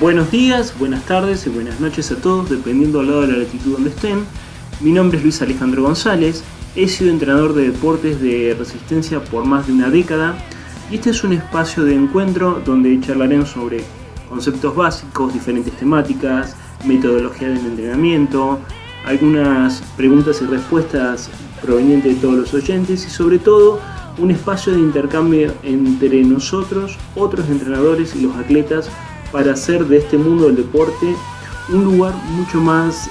Buenos días, buenas tardes y buenas noches a todos, dependiendo al lado de la latitud donde estén. Mi nombre es Luis Alejandro González, he sido entrenador de deportes de resistencia por más de una década y este es un espacio de encuentro donde charlaremos sobre conceptos básicos, diferentes temáticas, metodología del entrenamiento, algunas preguntas y respuestas provenientes de todos los oyentes y sobre todo un espacio de intercambio entre nosotros, otros entrenadores y los atletas para hacer de este mundo del deporte un lugar mucho más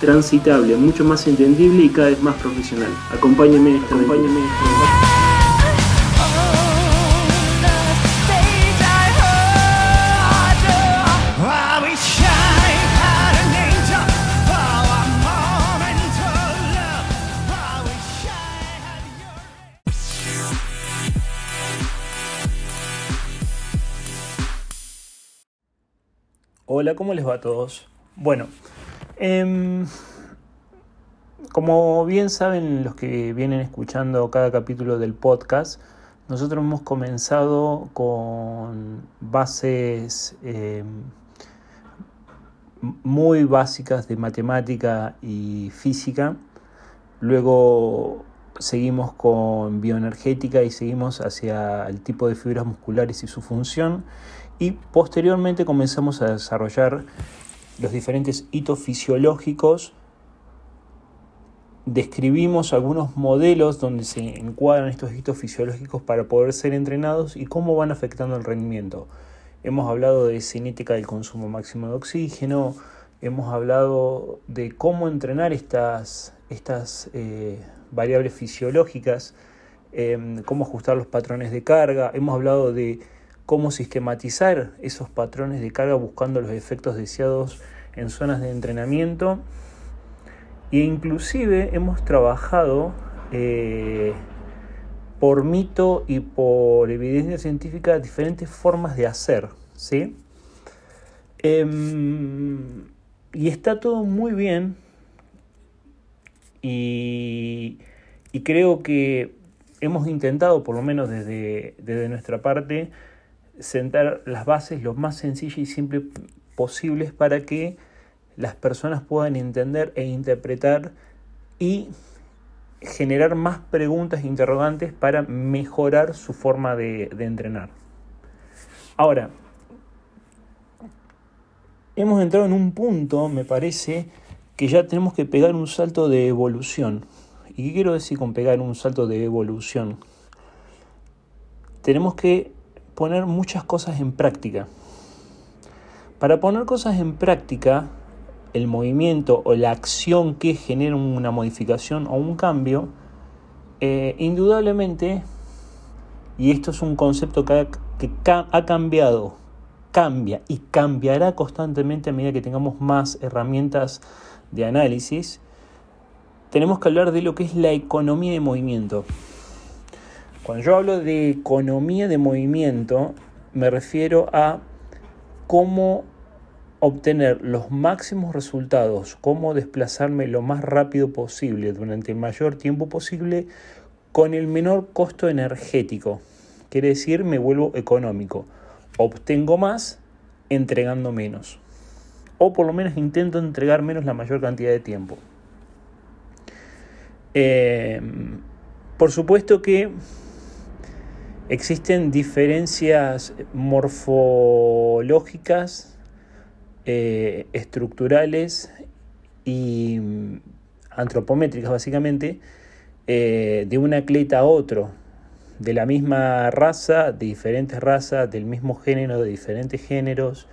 transitable, mucho más entendible y cada vez más profesional. Acompáñenme en Hola, ¿cómo les va a todos? Bueno, em, como bien saben los que vienen escuchando cada capítulo del podcast, nosotros hemos comenzado con bases em, muy básicas de matemática y física. Luego seguimos con bioenergética y seguimos hacia el tipo de fibras musculares y su función. Y posteriormente comenzamos a desarrollar los diferentes hitos fisiológicos. Describimos algunos modelos donde se encuadran estos hitos fisiológicos para poder ser entrenados y cómo van afectando el rendimiento. Hemos hablado de cinética del consumo máximo de oxígeno, hemos hablado de cómo entrenar estas, estas eh, variables fisiológicas, eh, cómo ajustar los patrones de carga, hemos hablado de cómo sistematizar esos patrones de carga buscando los efectos deseados en zonas de entrenamiento e inclusive hemos trabajado eh, por mito y por evidencia científica diferentes formas de hacer, ¿sí? Em, y está todo muy bien y, creo que hemos intentado, por lo menos desde nuestra parte, sentar las bases lo más sencillas y simples posibles para que las personas puedan entender e interpretar y generar más preguntas e interrogantes para mejorar su forma de, de entrenar. Ahora, hemos entrado en un punto, me parece, que ya tenemos que pegar un salto de evolución. ¿Y qué quiero decir con pegar un salto de evolución? Tenemos que poner muchas cosas en práctica. Para poner cosas en práctica, el movimiento o la acción que genera una modificación o un cambio, eh, indudablemente, y esto es un concepto que ha, cambiado, cambia y cambiará constantemente a medida que tengamos más herramientas de análisis, tenemos que hablar de lo que es la economía de movimiento. Cuando yo hablo de economía de movimiento, me refiero a cómo obtener los máximos resultados, cómo desplazarme lo más rápido posible durante el mayor tiempo posible con el menor costo energético. Quiere decir, me vuelvo económico. Obtengo más entregando menos. O por lo menos intento entregar menos la mayor cantidad de tiempo. Eh, por supuesto que existen diferencias morfológicas, eh, estructurales y mm, antropométricas básicamente eh, de un atleta a otro, de la misma raza, de diferentes razas, del mismo género, de diferentes géneros,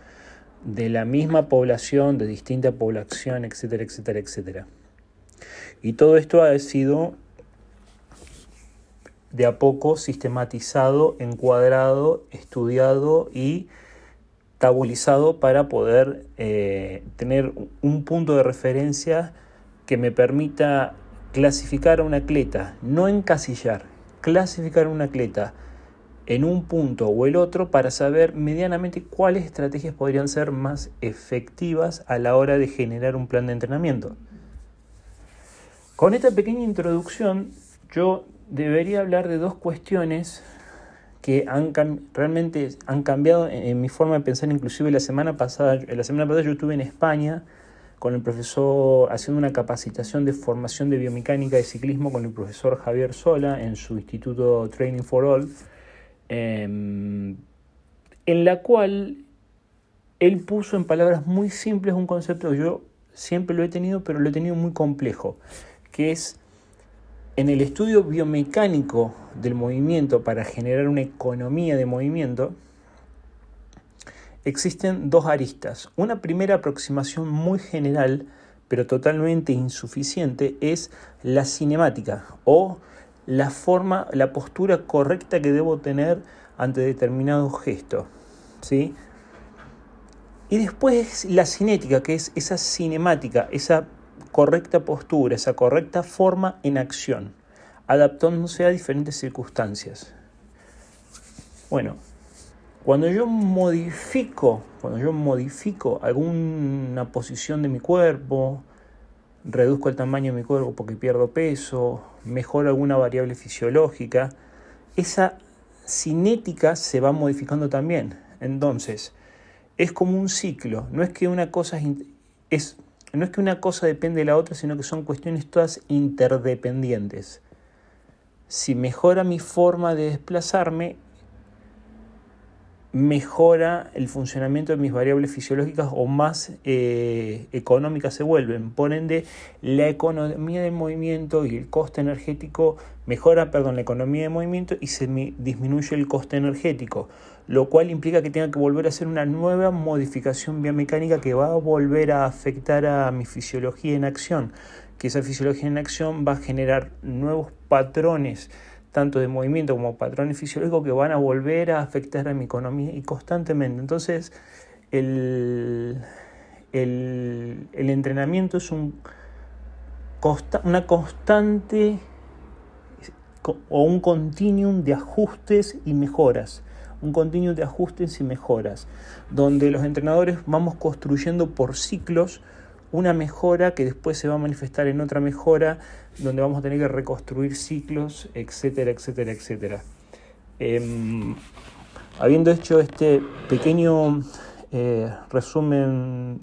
de la misma población, de distinta población, etcétera, etcétera, etcétera. Y todo esto ha sido de a poco sistematizado, encuadrado, estudiado y tabulizado para poder eh, tener un punto de referencia que me permita clasificar a un atleta, no encasillar, clasificar a un atleta en un punto o el otro para saber medianamente cuáles estrategias podrían ser más efectivas a la hora de generar un plan de entrenamiento. Con esta pequeña introducción yo debería hablar de dos cuestiones que han realmente han cambiado en, mi forma de pensar, inclusive la semana pasada, la semana pasada yo estuve en España con el profesor, haciendo una capacitación de formación de biomecánica de ciclismo con el profesor Javier Sola en su instituto Training for All, eh, en la cual él puso en palabras muy simples un concepto que yo siempre lo he tenido, pero lo he tenido muy complejo, que es en el estudio biomecánico del movimiento para generar una economía de movimiento, existen dos aristas. Una primera aproximación muy general, pero totalmente insuficiente, es la cinemática o la forma, la postura correcta que debo tener ante determinado gesto. ¿sí? Y después la cinética, que es esa cinemática, esa correcta postura, esa correcta forma en acción, adaptándose a diferentes circunstancias. Bueno, cuando yo modifico, cuando yo modifico alguna posición de mi cuerpo, reduzco el tamaño de mi cuerpo porque pierdo peso, mejoro alguna variable fisiológica, esa cinética se va modificando también. Entonces, es como un ciclo, no es que una cosa es no es que una cosa depende de la otra, sino que son cuestiones todas interdependientes. Si mejora mi forma de desplazarme, mejora el funcionamiento de mis variables fisiológicas o más eh, económicas se vuelven. Por ende, la economía de movimiento y el coste energético mejora, perdón, la economía de movimiento y se disminuye el coste energético, lo cual implica que tenga que volver a hacer una nueva modificación biomecánica que va a volver a afectar a mi fisiología en acción, que esa fisiología en acción va a generar nuevos patrones tanto de movimiento como patrones fisiológicos que van a volver a afectar a mi economía y constantemente. Entonces, el, el, entrenamiento es un, una constante o un continuum de ajustes y mejoras. Un continuum de ajustes y mejoras, donde los entrenadores vamos construyendo por ciclos una mejora que después se va a manifestar en otra mejora, donde vamos a tener que reconstruir ciclos, etcétera, etcétera, etcétera. Em, habiendo hecho este pequeño eh, resumen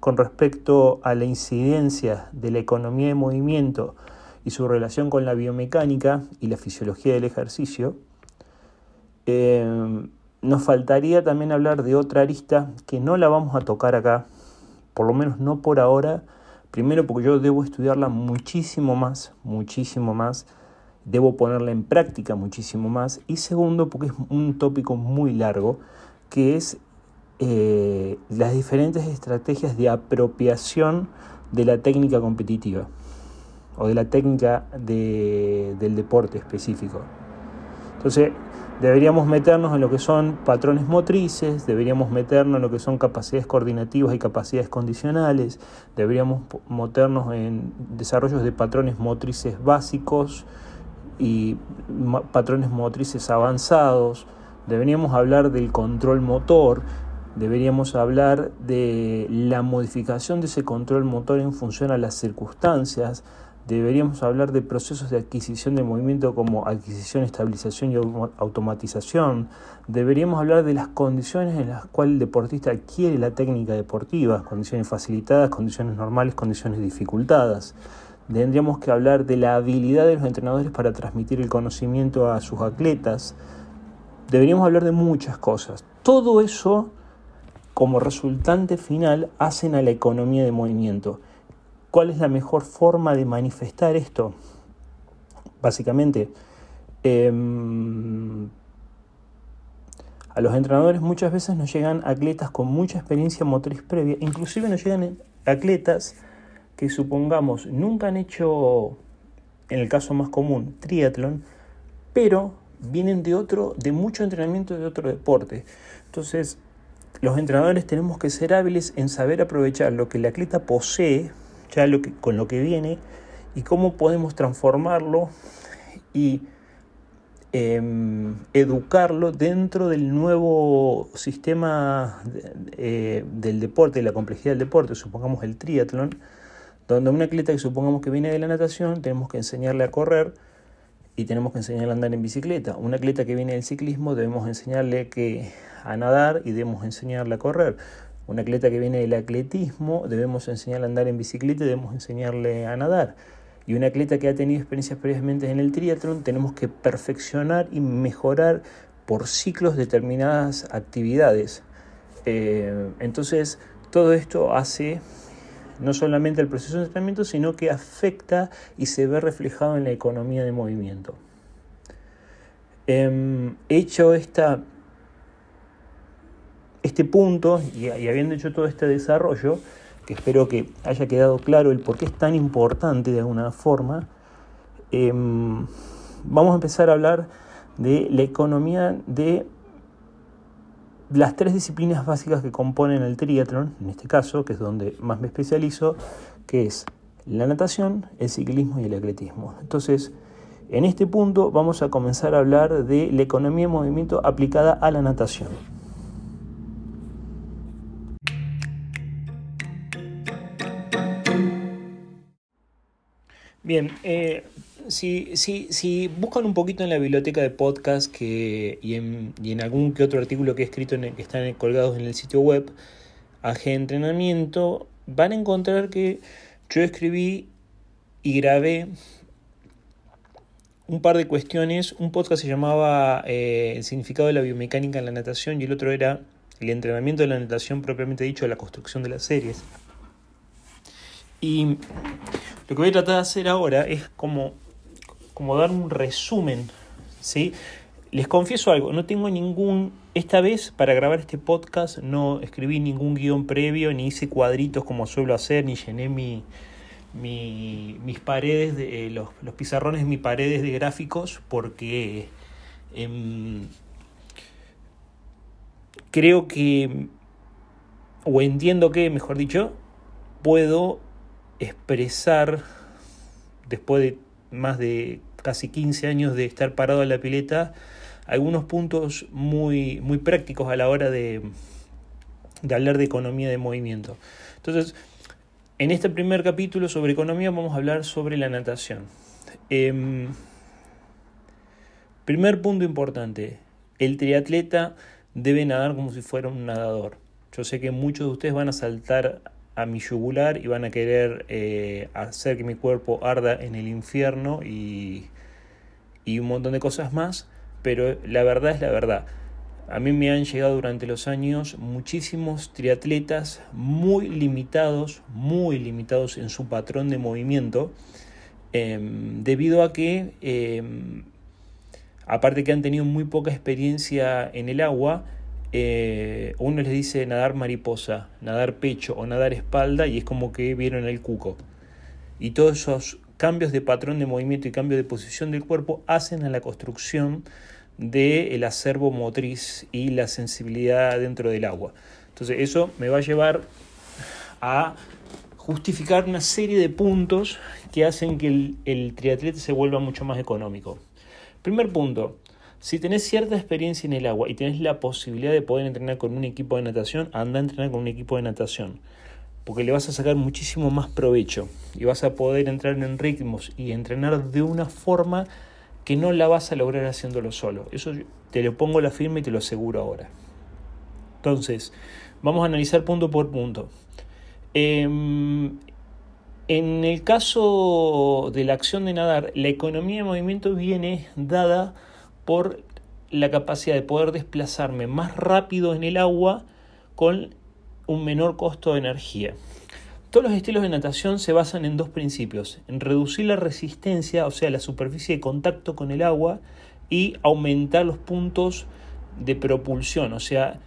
con respecto a la incidencia de la economía de movimiento y su relación con la biomecánica y la fisiología del ejercicio, em, nos faltaría también hablar de otra arista que no la vamos a tocar acá, por lo menos no por ahora. Primero porque yo debo estudiarla muchísimo más, muchísimo más. Debo ponerla en práctica muchísimo más. Y segundo porque es un tópico muy largo, que es eh, las diferentes estrategias de apropiación de la técnica competitiva o de la técnica del deporte específico. Entonces, Deberíamos meternos en lo que son patrones motrices, deberíamos meternos en lo que son capacidades coordinativas y capacidades condicionales, deberíamos meternos en desarrollos de patrones motrices básicos y patrones motrices avanzados, deberíamos hablar del control motor, deberíamos hablar de la modificación de ese control motor en función a las circunstancias, deberíamos hablar de procesos de adquisición de movimiento como adquisición, estabilización y automatización. Deberíamos hablar de las condiciones en las cuales el deportista adquiere la técnica deportiva, condiciones facilitadas, condiciones normales, condiciones dificultadas. Tendríamos que hablar de la habilidad de los entrenadores para transmitir el conocimiento a sus atletas. Deberíamos hablar de muchas cosas. Todo eso, como resultante final, hacen a la economía de movimiento. ¿Cuál es la mejor forma de manifestar esto? Básicamente, em, a los entrenadores muchas veces nos llegan atletas con mucha experiencia motriz previa, inclusive nos llegan atletas que supongamos nunca han hecho, en el caso más común, triatlón, pero vienen de otro, de mucho entrenamiento de otro deporte. Entonces, los entrenadores tenemos que ser hábiles en saber aprovechar lo que el atleta posee ya lo que, con lo que viene y cómo podemos transformarlo y em, educarlo dentro del nuevo sistema eh, del deporte, de la complejidad del deporte, supongamos el triatlón, donde un atleta que supongamos que viene de la natación, tenemos que enseñarle a correr y tenemos que enseñarle a andar en bicicleta. Un atleta que viene del ciclismo debemos enseñarle que a nadar y debemos enseñarle a correr. Un atleta que viene del atletismo debemos enseñarle a andar en bicicleta y debemos enseñarle a nadar. Y un atleta que ha tenido experiencias previamente en el triatlón tenemos que perfeccionar y mejorar por ciclos determinadas actividades. Eh, entonces, todo esto hace no solamente el proceso de entrenamiento, sino que afecta y se ve reflejado en la economía de movimiento. Em, hecho esta, este punto y, habiendo hecho todo este desarrollo, que espero que haya quedado claro el por qué es tan importante de alguna forma, em, vamos a empezar a hablar de la economía de las tres disciplinas básicas que componen el triatlón, en este caso, que es donde más me especializo, que es la natación, el ciclismo y el atletismo. Entonces, en este punto vamos a comenzar a hablar de la economía de movimiento aplicada a la natación. Bien, eh, si, si, si buscan un poquito en la biblioteca de podcast que, y, en, y en algún que otro artículo que he escrito en el, que están colgados en el sitio web, AG Entrenamiento, van a encontrar que yo escribí y grabé un par de cuestiones. Un podcast se llamaba eh, El significado de la biomecánica en la natación y el otro era el entrenamiento de la natación propiamente dicho, la construcción de las series. Y lo que voy a tratar de hacer ahora es como, como dar un resumen, ¿sí? Les confieso algo, no tengo ningún, esta vez para grabar este podcast no escribí ningún guion previo, ni hice cuadritos como suelo hacer, ni llené mi, mi, mis paredes, de, eh, los, los pizarrones de mis paredes de gráficos, porque em, creo que, o entiendo que, mejor dicho, puedo expresar, después de más de casi 15 años de estar parado en la pileta, algunos puntos muy, muy prácticos a la hora de, de hablar de economía de movimiento. Entonces, en este primer capítulo sobre economía vamos a hablar sobre la natación. Eh, primer punto importante, el triatleta debe nadar como si fuera un nadador. Yo sé que muchos de ustedes van a saltar a mi yugular y van a querer eh, hacer que mi cuerpo arda en el infierno y, y un montón de cosas más, pero la verdad es la verdad. A mí me han llegado durante los años muchísimos triatletas muy limitados, muy limitados en su patrón de movimiento, eh, debido a que, eh, aparte que han tenido muy poca experiencia en el agua, eh, uno les dice nadar mariposa, nadar pecho o nadar espalda y es como que vieron el cuco. Y todos esos cambios de patrón de movimiento y cambio de posición del cuerpo hacen a la construcción del acervo motriz y la sensibilidad dentro del agua. Entonces eso me va a llevar a justificar una serie de puntos que hacen que el, el triatleta se vuelva mucho más económico. Primer punto, si tenés cierta experiencia en el agua y tenés la posibilidad de poder entrenar con un equipo de natación, anda a entrenar con un equipo de natación. Porque le vas a sacar muchísimo más provecho y vas a poder entrar en ritmos y entrenar de una forma que no la vas a lograr haciéndolo solo. Eso te lo pongo la firma y te lo aseguro ahora. Entonces, vamos a analizar punto por punto. Eh, en el caso de la acción de nadar, la economía de movimiento viene dada por la capacidad de poder desplazarme más rápido en el agua con un menor costo de energía. Todos los estilos de natación se basan en dos principios, en reducir la resistencia, o sea, la superficie de contacto con el agua, y aumentar los puntos de propulsión, o sea,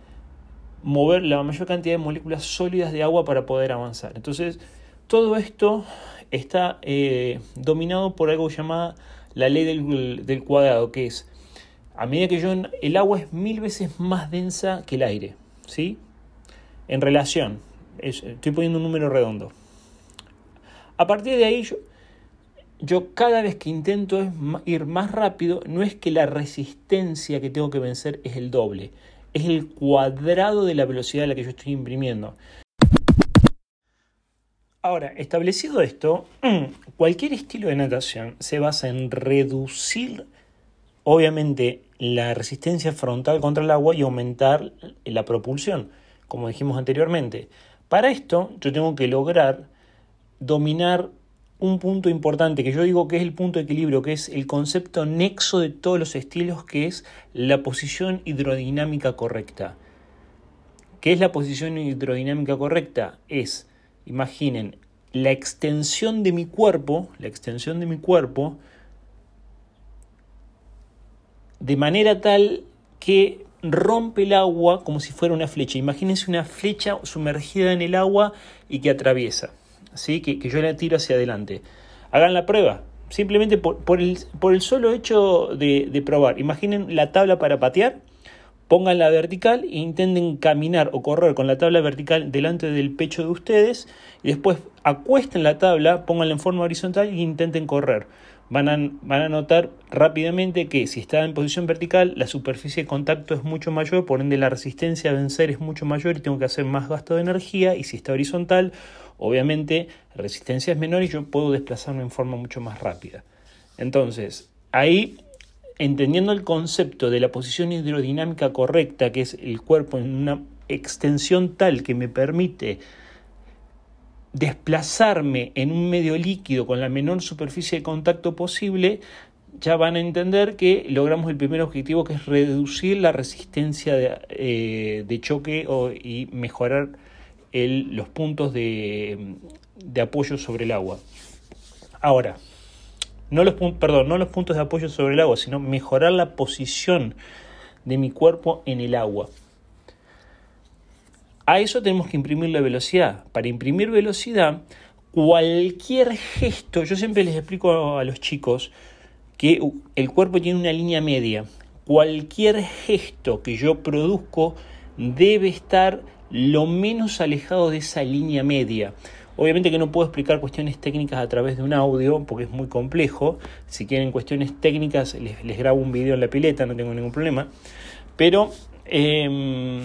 mover la mayor cantidad de moléculas sólidas de agua para poder avanzar. Entonces, todo esto está eh, dominado por algo llamado la ley del, del cuadrado, que es, a medida que yo, el agua es mil veces más densa que el aire, ¿sí? En relación, es, estoy poniendo un número redondo. A partir de ahí, yo, cada vez que intento ir más rápido, no es que la resistencia que tengo que vencer es el doble, es el cuadrado de la velocidad a la que yo estoy imprimiendo. Ahora, establecido esto, cualquier estilo de natación se basa en reducir, obviamente, la resistencia frontal contra el agua y aumentar la propulsión, como dijimos anteriormente. Para esto, yo tengo que lograr dominar un punto importante que yo digo que es el punto de equilibrio, que es el concepto nexo de todos los estilos, que es la posición hidrodinámica correcta. ¿Qué es la posición hidrodinámica correcta? Es, imaginen, la extensión de mi cuerpo, la extensión de mi cuerpo, de manera tal que rompe el agua como si fuera una flecha. Imagínense una flecha sumergida en el agua y que atraviesa, ¿sí? que, que yo la tiro hacia adelante. Hagan la prueba, simplemente por, por el, por el solo hecho de, de probar. Imaginen la tabla para patear, pónganla vertical e intenten caminar o correr con la tabla vertical delante del pecho de ustedes y después acuesten la tabla, pónganla en forma horizontal e intenten correr. Van a, van a notar rápidamente que si está en posición vertical la superficie de contacto es mucho mayor, por ende la resistencia a vencer es mucho mayor y tengo que hacer más gasto de energía y si está horizontal obviamente la resistencia es menor y yo puedo desplazarme en forma mucho más rápida. Entonces, ahí entendiendo el concepto de la posición hidrodinámica correcta, que es el cuerpo en una extensión tal que me permite desplazarme en un medio líquido con la menor superficie de contacto posible, ya van a entender que logramos el primer objetivo que es reducir la resistencia de, eh, de choque y mejorar el, los puntos de, de apoyo sobre el agua. Ahora, no los, perdón, no los puntos de apoyo sobre el agua, sino mejorar la posición de mi cuerpo en el agua. A eso tenemos que imprimir la velocidad. Para imprimir velocidad, cualquier gesto, yo siempre les explico a los chicos que el cuerpo tiene una línea media. Cualquier gesto que yo produzco debe estar lo menos alejado de esa línea media. Obviamente que no puedo explicar cuestiones técnicas a través de un audio porque es muy complejo. Si quieren cuestiones técnicas les, grabo un video en la pileta, no tengo ningún problema. Pero eh,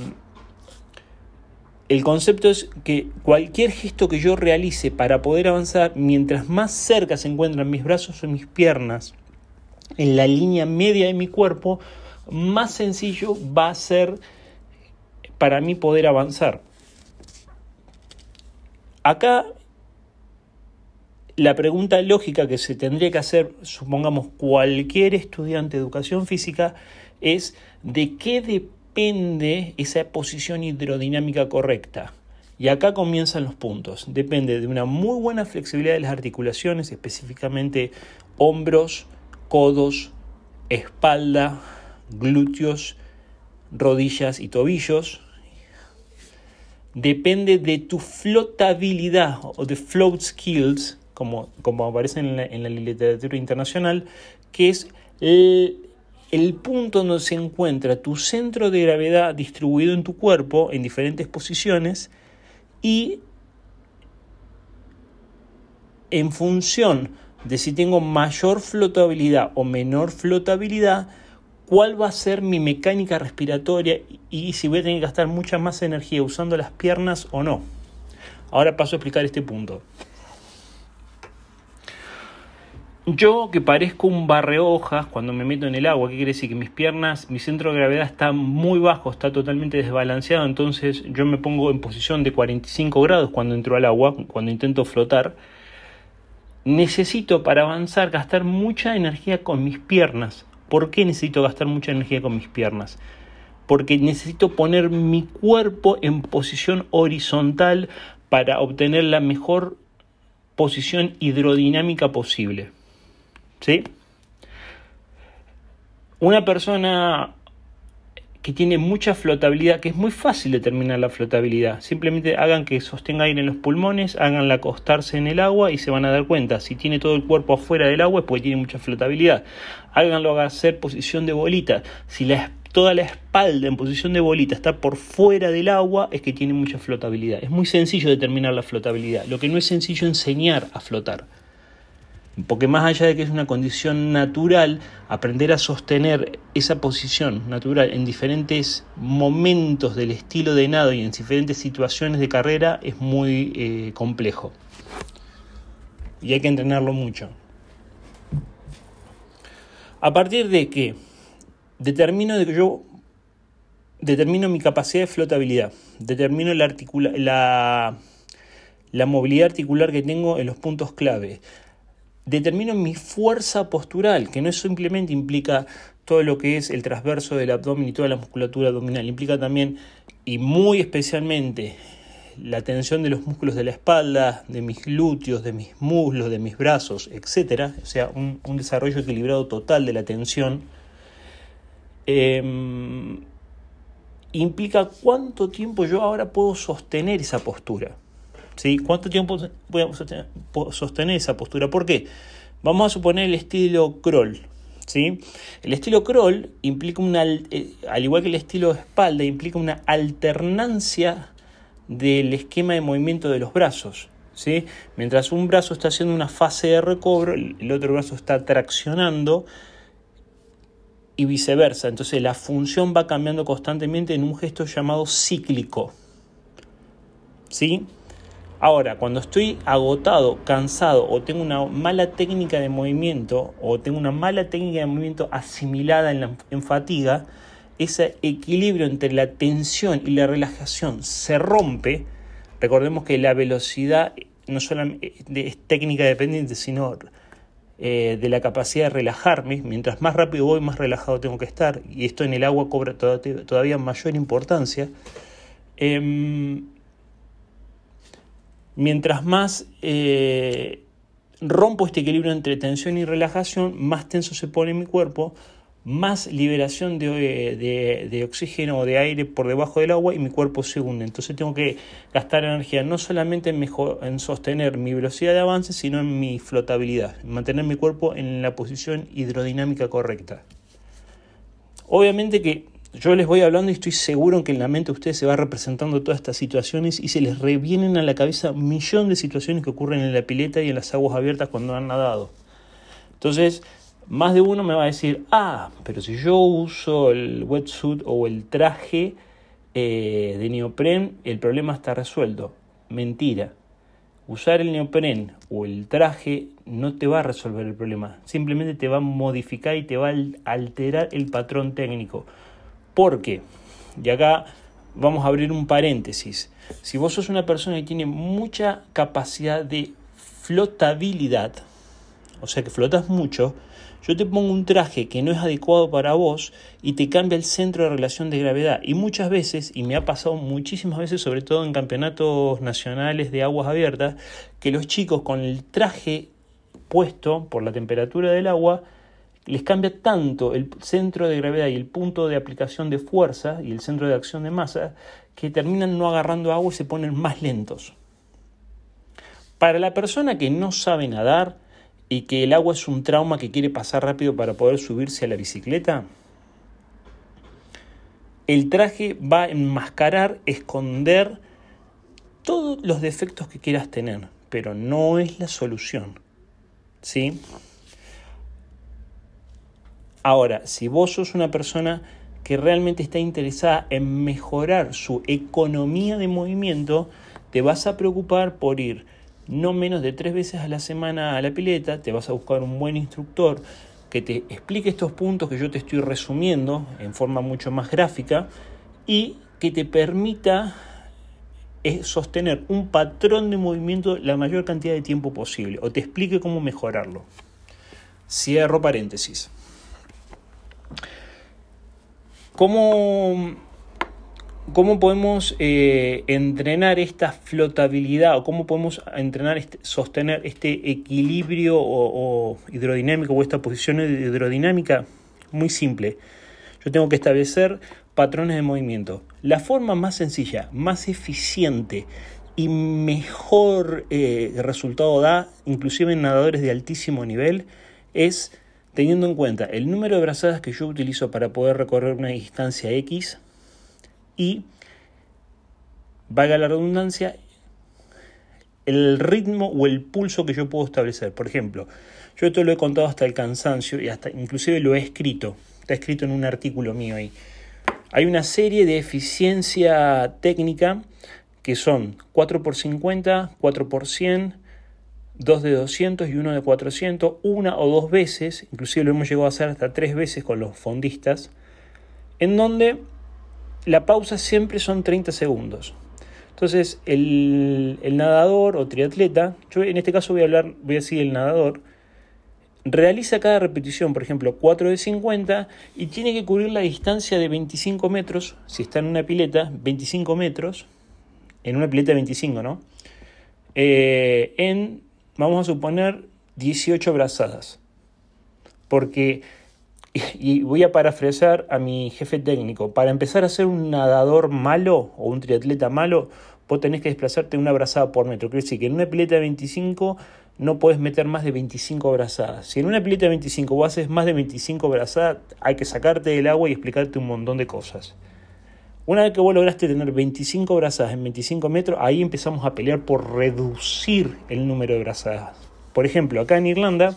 el concepto es que cualquier gesto que yo realice para poder avanzar, mientras más cerca se encuentran mis brazos o mis piernas en la línea media de mi cuerpo, más sencillo va a ser para mí poder avanzar. Acá la pregunta lógica que se tendría que hacer, supongamos, cualquier estudiante de educación física, es de qué depende esa posición hidrodinámica correcta. Y acá comienzan los puntos. Depende de una muy buena flexibilidad de las articulaciones, específicamente hombros, codos, espalda, glúteos, rodillas y tobillos. Depende de tu flotabilidad o de float skills, como, como aparece en la, en la, literatura internacional, que es el punto donde se encuentra tu centro de gravedad distribuido en tu cuerpo en diferentes posiciones y en función de si tengo mayor flotabilidad o menor flotabilidad, cuál va a ser mi mecánica respiratoria y si voy a tener que gastar mucha más energía usando las piernas o no. Ahora paso a explicar este punto. Yo que parezco un barrehojas cuando me meto en el agua, ¿qué quiere decir? Que mis piernas, mi centro de gravedad está muy bajo, está totalmente desbalanceado, entonces yo me pongo en posición de 45 grados cuando entro al agua, cuando intento flotar. Necesito para avanzar gastar mucha energía con mis piernas. ¿Por qué necesito gastar mucha energía con mis piernas? Porque necesito poner mi cuerpo en posición horizontal para obtener la mejor posición hidrodinámica posible. ¿Sí? Una persona que tiene mucha flotabilidad, que es muy fácil determinar la flotabilidad. Simplemente hagan que sostenga aire en los pulmones, háganla acostarse en el agua y se van a dar cuenta. Si tiene todo el cuerpo afuera del agua es porque tiene mucha flotabilidad. Háganlo hacer posición de bolita. Si toda la espalda en posición de bolita está por fuera del agua es que tiene mucha flotabilidad. Es muy sencillo determinar la flotabilidad. Lo que no es sencillo enseñar a flotar. Porque más allá de que es una condición natural, aprender a sostener esa posición natural en diferentes momentos del estilo de nado y en diferentes situaciones de carrera es muy eh, complejo. Y hay que entrenarlo mucho. A partir de que determino de que yo determino mi capacidad de flotabilidad, determino la, articula la, la movilidad articular que tengo en los puntos clave, determino mi fuerza postural, que no simplemente implica todo lo que es el transverso del abdomen y toda la musculatura abdominal, implica también y muy especialmente la tensión de los músculos de la espalda, de mis glúteos, de mis muslos, de mis brazos, etc. O sea, un, desarrollo equilibrado total de la tensión. Eh, implica cuánto tiempo yo ahora puedo sostener esa postura. ¿Sí? ¿Cuánto tiempo puedo sostener esa postura? ¿Por qué? Vamos a suponer el estilo crawl. ¿sí? El estilo crawl implica una, eh, al igual que el estilo espalda, implica una alternancia del esquema de movimiento de los brazos. ¿sí? Mientras un brazo está haciendo una fase de recobro, el otro brazo está traccionando y viceversa. Entonces la función va cambiando constantemente en un gesto llamado cíclico. ¿Sí? Ahora, cuando estoy agotado, cansado o tengo una mala técnica de movimiento o tengo una mala técnica de movimiento asimilada en, fatiga, ese equilibrio entre la tensión y la relajación se rompe. Recordemos que la velocidad no solamente es técnica dependiente, sino eh, de la capacidad de relajarme. Mientras más rápido voy, más relajado tengo que estar. Y esto en el agua cobra todavía mayor importancia. Eh, mientras más eh, rompo este equilibrio entre tensión y relajación, más tenso se pone mi cuerpo, más liberación de, de, oxígeno o de aire por debajo del agua y mi cuerpo se hunde. Entonces tengo que gastar energía no solamente en, en sostener mi velocidad de avance, sino en mi flotabilidad, en mantener mi cuerpo en la posición hidrodinámica correcta. Obviamente que yo les voy hablando y estoy seguro que en la mente de ustedes se va representando todas estas situaciones y se les revienen a la cabeza un millón de situaciones que ocurren en la pileta y en las aguas abiertas cuando han nadado. Entonces, más de uno me va a decir, ah, pero si yo uso el wetsuit o el traje eh, de neopren, el problema está resuelto. Mentira. Usar el neopren o el traje no te va a resolver el problema. Simplemente te va a modificar y te va a alterar el patrón técnico. ¿Por qué? Y acá vamos a abrir un paréntesis. Si vos sos una persona que tiene mucha capacidad de flotabilidad, o sea que flotas mucho, yo te pongo un traje que no es adecuado para vos y te cambia el centro de relación de gravedad. Y muchas veces, y me ha pasado muchísimas veces, sobre todo en campeonatos nacionales de aguas abiertas, que los chicos con el traje puesto por la temperatura del agua, les cambia tanto el centro de gravedad y el punto de aplicación de fuerza y el centro de acción de masa que terminan no agarrando agua y se ponen más lentos. Para la persona que no sabe nadar, y que el agua es un trauma que quiere pasar rápido para poder subirse a la bicicleta? El traje va a enmascarar, esconder todos los defectos que quieras tener, pero no es la solución. ¿Sí? Ahora, si vos sos una persona que realmente está interesada en mejorar su economía de movimiento, te vas a preocupar por ir no menos de tres veces a la semana a la pileta, te vas a buscar un buen instructor que te explique estos puntos que yo te estoy resumiendo en forma mucho más gráfica y que te permita eh, sostener un patrón de movimiento la mayor cantidad de tiempo posible o te explique cómo mejorarlo. Cierro paréntesis. ¿Cómo ¿Cómo podemos eh, entrenar esta flotabilidad o cómo podemos entrenar, este, sostener este equilibrio o, hidrodinámico o esta posición hidrodinámica? Muy simple. Yo tengo que establecer patrones de movimiento. La forma más sencilla, más eficiente y mejor eh, resultado da, inclusive en nadadores de altísimo nivel, es teniendo en cuenta el número de brazadas que yo utilizo para poder recorrer una distancia X y, valga la redundancia, el ritmo o el pulso que yo puedo establecer. Por ejemplo, yo esto lo he contado hasta el cansancio y hasta inclusive lo he escrito. Está escrito en un artículo mío ahí. Hay una serie de eficiencia técnica que son 4x50, 4x100, 2 de 200 y 1 de 400, una o dos veces, inclusive lo hemos llegado a hacer hasta tres veces con los fondistas, en donde la pausa siempre son 30 segundos. Entonces, el, el, nadador o triatleta, yo en este caso voy a hablar, voy a decir el nadador, realiza cada repetición, por ejemplo, 4 de 50 y tiene que cubrir la distancia de 25 metros, si está en una pileta, 25 metros, en una pileta de 25, ¿no? Eh, en, vamos a suponer, 18 brazadas. Porque, y voy a parafrasear a mi jefe técnico, para empezar a ser un nadador malo o un triatleta malo, vos tenés que desplazarte una brazada por metro. Quiere decir que en una pileta de 25 no puedes meter más de 25 brazadas. Si en una pileta de 25 vos haces más de 25 brazadas, hay que sacarte del agua y explicarte un montón de cosas. Una vez que vos lograste tener 25 brazadas en 25 metros, ahí empezamos a pelear por reducir el número de brazadas. Por ejemplo, acá en Irlanda,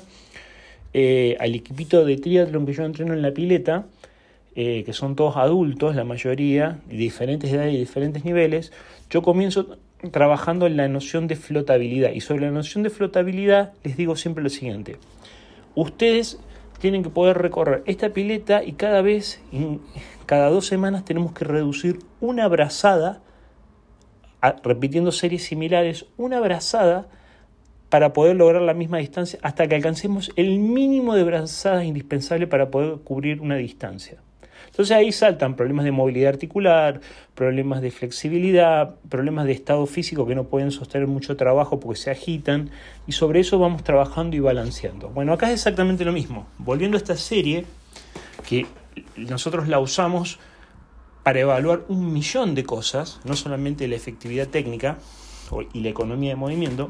eh, al equipito de triatlón que yo entreno en la pileta, eh, que son todos adultos, la mayoría, de diferentes edades y diferentes niveles, yo comienzo trabajando en la noción de flotabilidad. Y sobre la noción de flotabilidad les digo siempre lo siguiente. Ustedes tienen que poder recorrer esta pileta y cada vez, cada dos semanas tenemos que reducir una brazada, repitiendo series similares, una brazada para poder lograr la misma distancia hasta que alcancemos el mínimo de brazadas indispensable para poder cubrir una distancia. Entonces ahí saltan problemas de movilidad articular, problemas de flexibilidad, problemas de estado físico que no pueden sostener mucho trabajo porque se agitan y sobre eso vamos trabajando y balanceando. Bueno, acá es exactamente lo mismo. Volviendo a esta serie que nosotros la usamos para evaluar un millón de cosas, no solamente la efectividad técnica y la economía de movimiento,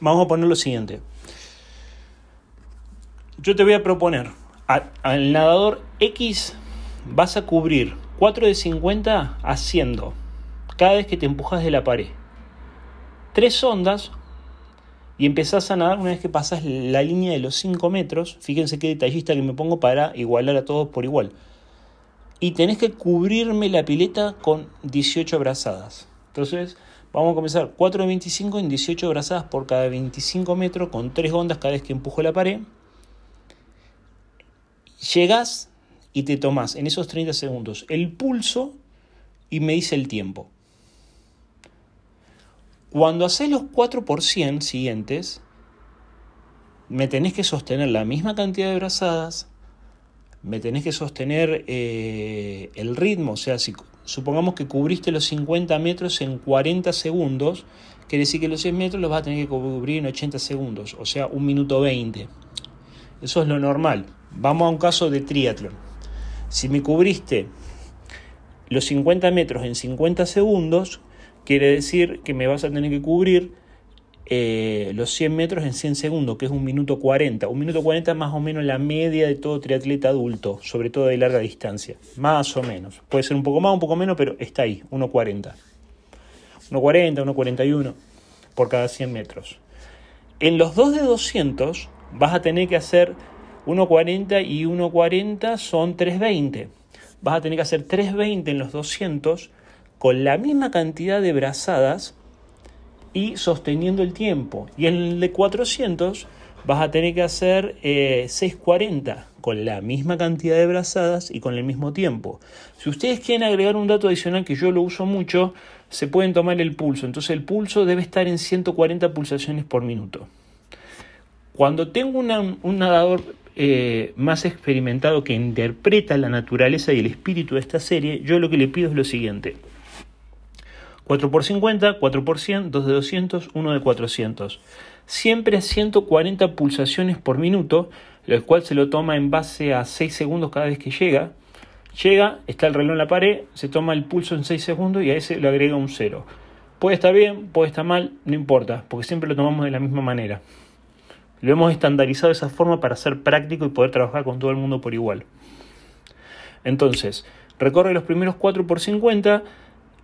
vamos a poner lo siguiente. Yo te voy a proponer al nadador X vas a cubrir 4 de 50 haciendo cada vez que te empujas de la pared. Tres ondas y empezás a nadar una vez que pasas la línea de los 5 metros. Fíjense qué detallista que me pongo para igualar a todos por igual. Y tenés que cubrirme la pileta con 18 brazadas. Entonces vamos a comenzar 4 de 25 en 18 brazadas por cada 25 metros con 3 ondas cada vez que empujo la pared. Llegas y te tomas en esos 30 segundos el pulso y me dice el tiempo. Cuando haces los 4 por 100 siguientes, me tenés que sostener la misma cantidad de brazadas, me tenés que sostener eh, el ritmo, o sea, si supongamos que cubriste los 50 metros en 40 segundos, quiere decir que los 100 metros los vas a tener que cubrir en 80 segundos, o sea, un minuto 20. Eso es lo normal. Vamos a un caso de triatlón. Si me cubriste los 50 metros en 50 segundos, quiere decir que me vas a tener que cubrir eh, los 100 metros en 100 segundos, que es un minuto 40. Un minuto 40 es más o menos la media de todo triatleta adulto, sobre todo de larga distancia. Más o menos. Puede ser un poco más, un poco menos, pero está ahí, 1.40. 1.40, 1.41 por cada 100 metros. En los dos de 200 vas a tener que hacer 1.40 y 1.40 son 3.20. Vas a tener que hacer 3.20 en los 200 con la misma cantidad de brazadas y sosteniendo el tiempo. Y en el de 400 vas a tener que hacer 6.40 eh, con la misma cantidad de brazadas y con el mismo tiempo. Si ustedes quieren agregar un dato adicional que yo lo uso mucho, se pueden tomar el pulso. Entonces el pulso debe estar en 140 pulsaciones por minuto. Cuando tengo un nadador eh, más experimentado que interpreta la naturaleza y el espíritu de esta serie, yo lo que le pido es lo siguiente. 4 por 50, 4 por 100, 2 de 200, 1 de 400. Siempre a 140 pulsaciones por minuto, lo cual se lo toma en base a 6 segundos cada vez que llega. Llega, está el reloj en la pared, se toma el pulso en 6 segundos y a ese le agrega un 0. Puede estar bien, puede estar mal, no importa, porque siempre lo tomamos de la misma manera. Lo hemos estandarizado de esa forma para ser práctico y poder trabajar con todo el mundo por igual. Entonces, recorre los primeros 4 por 50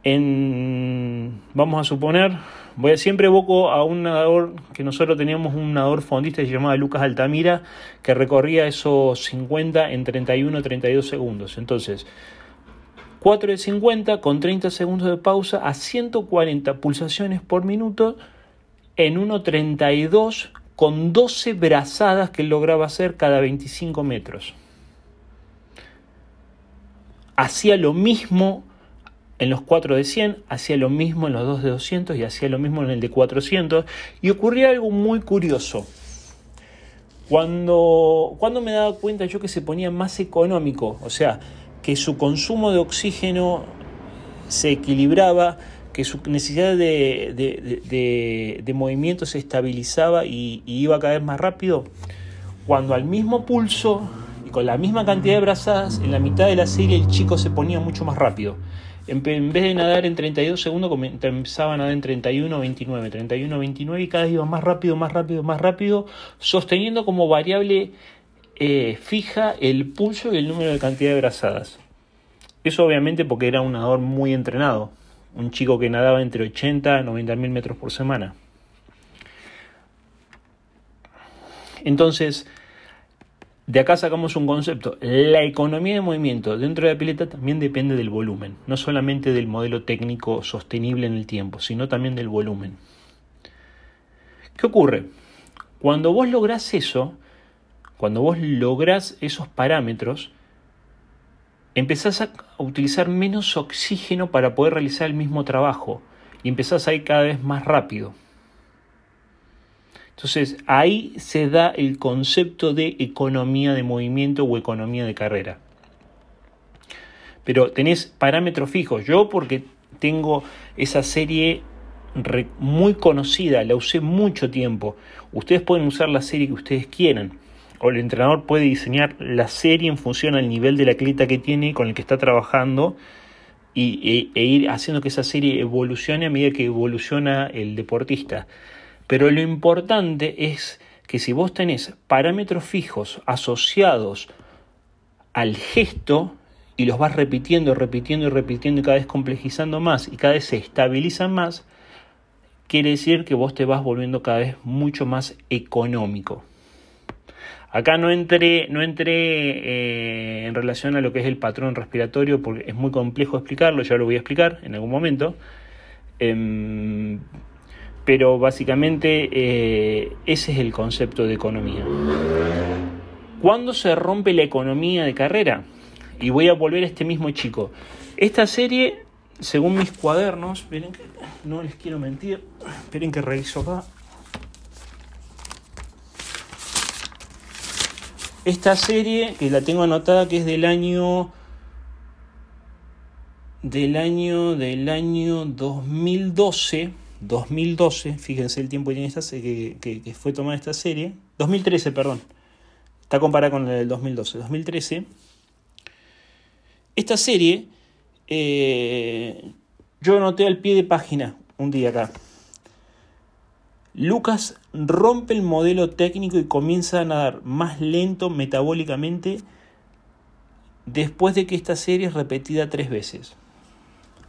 en, vamos a suponer, Voy a, siempre evoco a un nadador que nosotros teníamos un nadador fondista que se llamaba Lucas Altamira, que recorría esos 50 en 31 32 segundos. Entonces, 4 de 50 con 30 segundos de pausa a 140 pulsaciones por minuto en 1.32 con 12 brazadas que lograba hacer cada 25 metros. Hacía lo mismo en los 4 de 100, hacía lo mismo en los 2 de 200 y hacía lo mismo en el de 400. Y ocurría algo muy curioso. Cuando, cuando me daba cuenta yo que se ponía más económico, o sea, que su consumo de oxígeno se equilibraba, que su necesidad de, de, de, movimiento se estabilizaba y, y, iba a caer más rápido, cuando al mismo pulso y con la misma cantidad de brazadas, en la mitad de la serie el chico se ponía mucho más rápido. En, vez de nadar en 32 segundos, empezaba a nadar en 31, 29, 31, 29 y cada vez iba más rápido, más rápido, más rápido, sosteniendo como variable eh, fija el pulso y el número de cantidad de brazadas. Eso obviamente porque era un nadador muy entrenado, un chico que nadaba entre 80 y 90 mil metros por semana. Entonces, de acá sacamos un concepto. La economía de movimiento dentro de la pileta también depende del volumen, no solamente del modelo técnico sostenible en el tiempo, sino también del volumen. ¿Qué ocurre? Cuando vos lográs eso, cuando vos lográs esos parámetros, empezás a utilizar menos oxígeno para poder realizar el mismo trabajo y empezás a ir cada vez más rápido. Entonces ahí se da el concepto de economía de movimiento o economía de carrera. Pero tenés parámetros fijos. Yo porque tengo esa serie muy conocida, la usé mucho tiempo. Ustedes pueden usar la serie que ustedes quieran. O el entrenador puede diseñar la serie en función al nivel de la atleta que tiene con el que está trabajando y, e, e ir haciendo que esa serie evolucione a medida que evoluciona el deportista. Pero lo importante es que si vos tenés parámetros fijos asociados al gesto y los vas repitiendo, repitiendo y repitiendo y cada vez complejizando más y cada vez se estabilizan más, quiere decir que vos te vas volviendo cada vez mucho más económico. Acá no entré, no entré eh, en relación a lo que es el patrón respiratorio porque es muy complejo explicarlo, ya lo voy a explicar en algún momento. Eh, pero básicamente eh, ese es el concepto de economía. ¿Cuándo se rompe la economía de carrera? Y voy a volver a este mismo chico. Esta serie, según mis cuadernos, esperen que no les quiero mentir, esperen que reviso acá. Esta serie, que la tengo anotada, que es del año del año del año 2012 2012, fíjense el tiempo que que, que, fue tomada esta serie, 2013, perdón, está comparada con el 2012, 2013. Esta serie, eh, yo noté al pie de página un día acá. Lucas rompe el modelo técnico y comienza a nadar más lento metabólicamente después de que esta serie es repetida tres veces.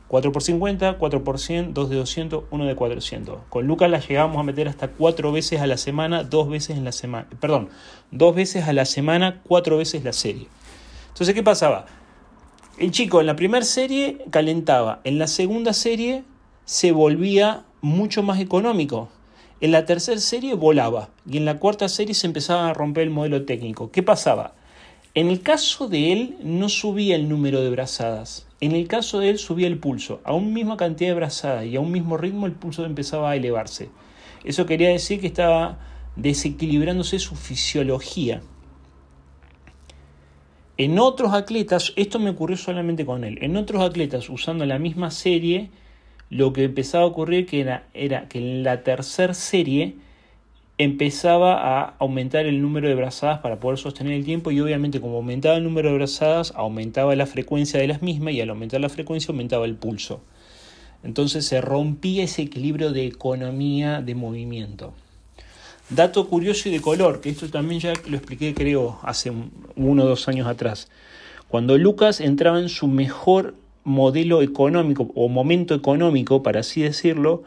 4 por 50, 4 por 100, 2 de 200, 1 de 400. Con Lucas la llegamos a meter hasta 4 veces a la semana, 2 veces en la semana, perdón, 2 veces a la semana, 4 veces la serie. Entonces, ¿qué pasaba? El chico en la primera serie calentaba, en la segunda serie se volvía mucho más económico. En la tercera serie volaba y en la cuarta serie se empezaba a romper el modelo técnico. ¿Qué pasaba? En el caso de él no subía el número de brazadas, en el caso de él subía el pulso. A una misma cantidad de brazadas y a un mismo ritmo el pulso empezaba a elevarse. Eso quería decir que estaba desequilibrándose su fisiología. En otros atletas, esto me ocurrió solamente con él, en otros atletas usando la misma serie, lo que empezaba a ocurrir que era, era que en la tercera serie empezaba a aumentar el número de brazadas para poder sostener el tiempo y obviamente como aumentaba el número de brazadas aumentaba la frecuencia de las mismas y al aumentar la frecuencia aumentaba el pulso. Entonces se rompía ese equilibrio de economía de movimiento. Dato curioso y de color, que esto también ya lo expliqué creo hace uno o dos años atrás. Cuando Lucas entraba en su mejor modelo económico o momento económico, para así decirlo,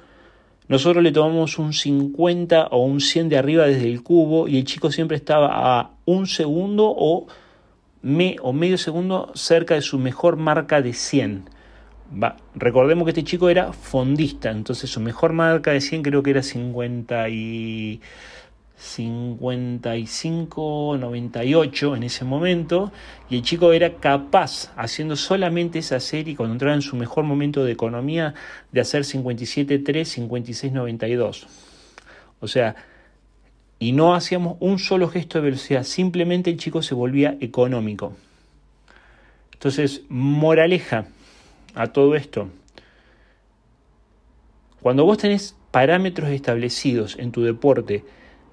nosotros le tomamos un 50 o un 100 de arriba desde el cubo y el chico siempre estaba a un segundo o, me, o medio segundo cerca de su mejor marca de 100. Va, recordemos que este chico era fondista, entonces su mejor marca de 100 creo que era 50 y 55, 98 en ese momento, y el chico era capaz, haciendo solamente esa serie, cuando entraba en su mejor momento de economía, de hacer 57, 3, 56, 92. O sea, y no hacíamos un solo gesto de velocidad, simplemente el chico se volvía económico. Entonces, moraleja a todo esto. Cuando vos tenés parámetros establecidos en tu deporte,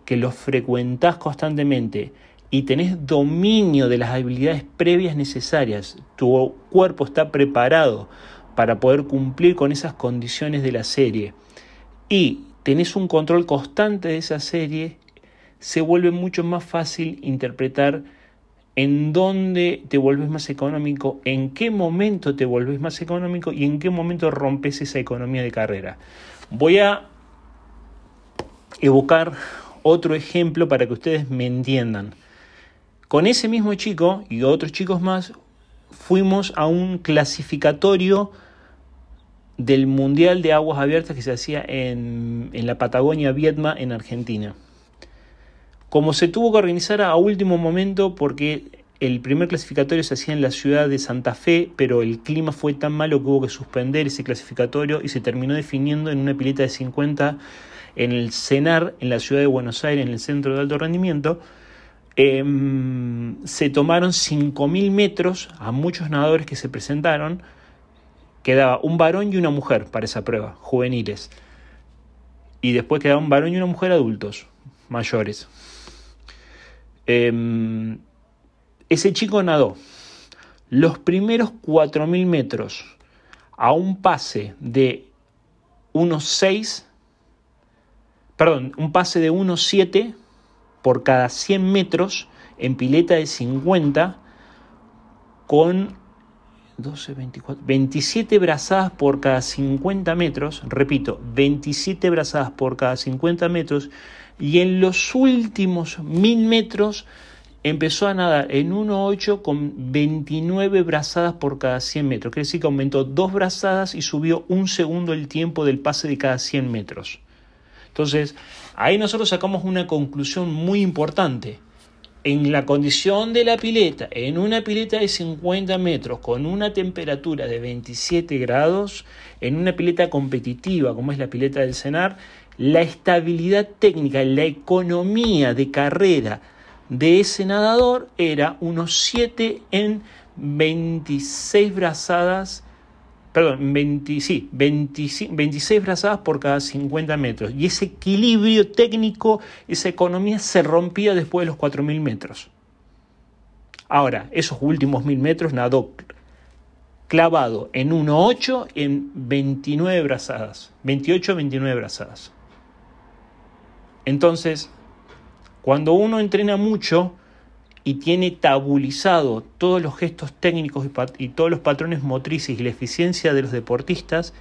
que los frecuentás constantemente y tenés dominio de las habilidades previas necesarias, tu cuerpo está preparado para poder cumplir con esas condiciones de la serie y tenés un control constante de esa serie, se vuelve mucho más fácil interpretar en dónde te vuelves más económico, en qué momento te vuelves más económico y en qué momento rompes esa economía de carrera. Voy a evocar otro ejemplo para que ustedes me entiendan. Con ese mismo chico y otros chicos más fuimos a un clasificatorio del Mundial de Aguas Abiertas que se hacía en, en la Patagonia Vietma en Argentina. Como se tuvo que organizar a último momento porque el primer clasificatorio se hacía en la ciudad de Santa Fe, pero el clima fue tan malo que hubo que suspender ese clasificatorio y se terminó definiendo en una pileta de 50 en el CENAR, en la ciudad de Buenos Aires, en el centro de alto rendimiento, em, se tomaron 5.000 metros a muchos nadadores que se presentaron. Quedaba un varón y una mujer para esa prueba, juveniles. Y después quedaba un varón y una mujer adultos, mayores. Em, ese chico nadó los primeros 4.000 metros a un pase de unos 6 perdón, un pase de 1,7 por cada 100 metros en pileta de 50 con 12, 24, 27 brazadas por cada 50 metros, repito, 27 brazadas por cada 50 metros y en los últimos 1000 metros empezó a nadar en 1.8 con 29 brazadas por cada 100 metros. Quiere decir que aumentó dos brazadas y subió un segundo el tiempo del pase de cada 100 metros. Entonces, ahí nosotros sacamos una conclusión muy importante. En la condición de la pileta, en una pileta de 50 metros, con una temperatura de 27 grados, en una pileta competitiva como es la pileta del CENAR, la estabilidad técnica, la economía de carrera de ese nadador era unos 7 en 26 brazadas perdón, 26 brazadas por cada 50 metros. Y ese equilibrio técnico, esa economía se rompía después de los 4.000 metros. Ahora, esos últimos 1.000 metros nadó clavado en 1.8 en 29 brazadas, 28, 29 brazadas. Entonces, cuando uno entrena mucho, y tiene tabulizado todos los gestos técnicos y, todos los patrones motrices y la eficiencia de los deportistas,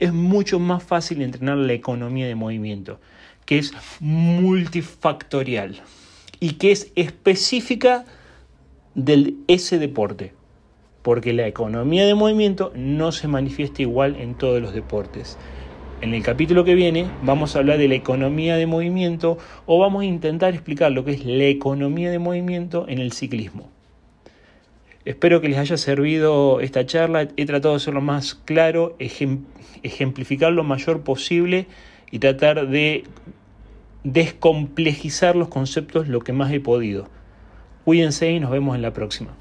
es mucho más fácil entrenar la economía de movimiento, que es multifactorial y que es específica de ese deporte, porque la economía de movimiento no se manifiesta igual en todos los deportes. En el capítulo que viene vamos a hablar de la economía de movimiento o vamos a intentar explicar lo que es la economía de movimiento en el ciclismo. Espero que les haya servido esta charla. He tratado de ser lo más claro, ejemplificar lo mayor posible y tratar de descomplejizar los conceptos lo que más he podido. Cuídense y nos vemos en la próxima.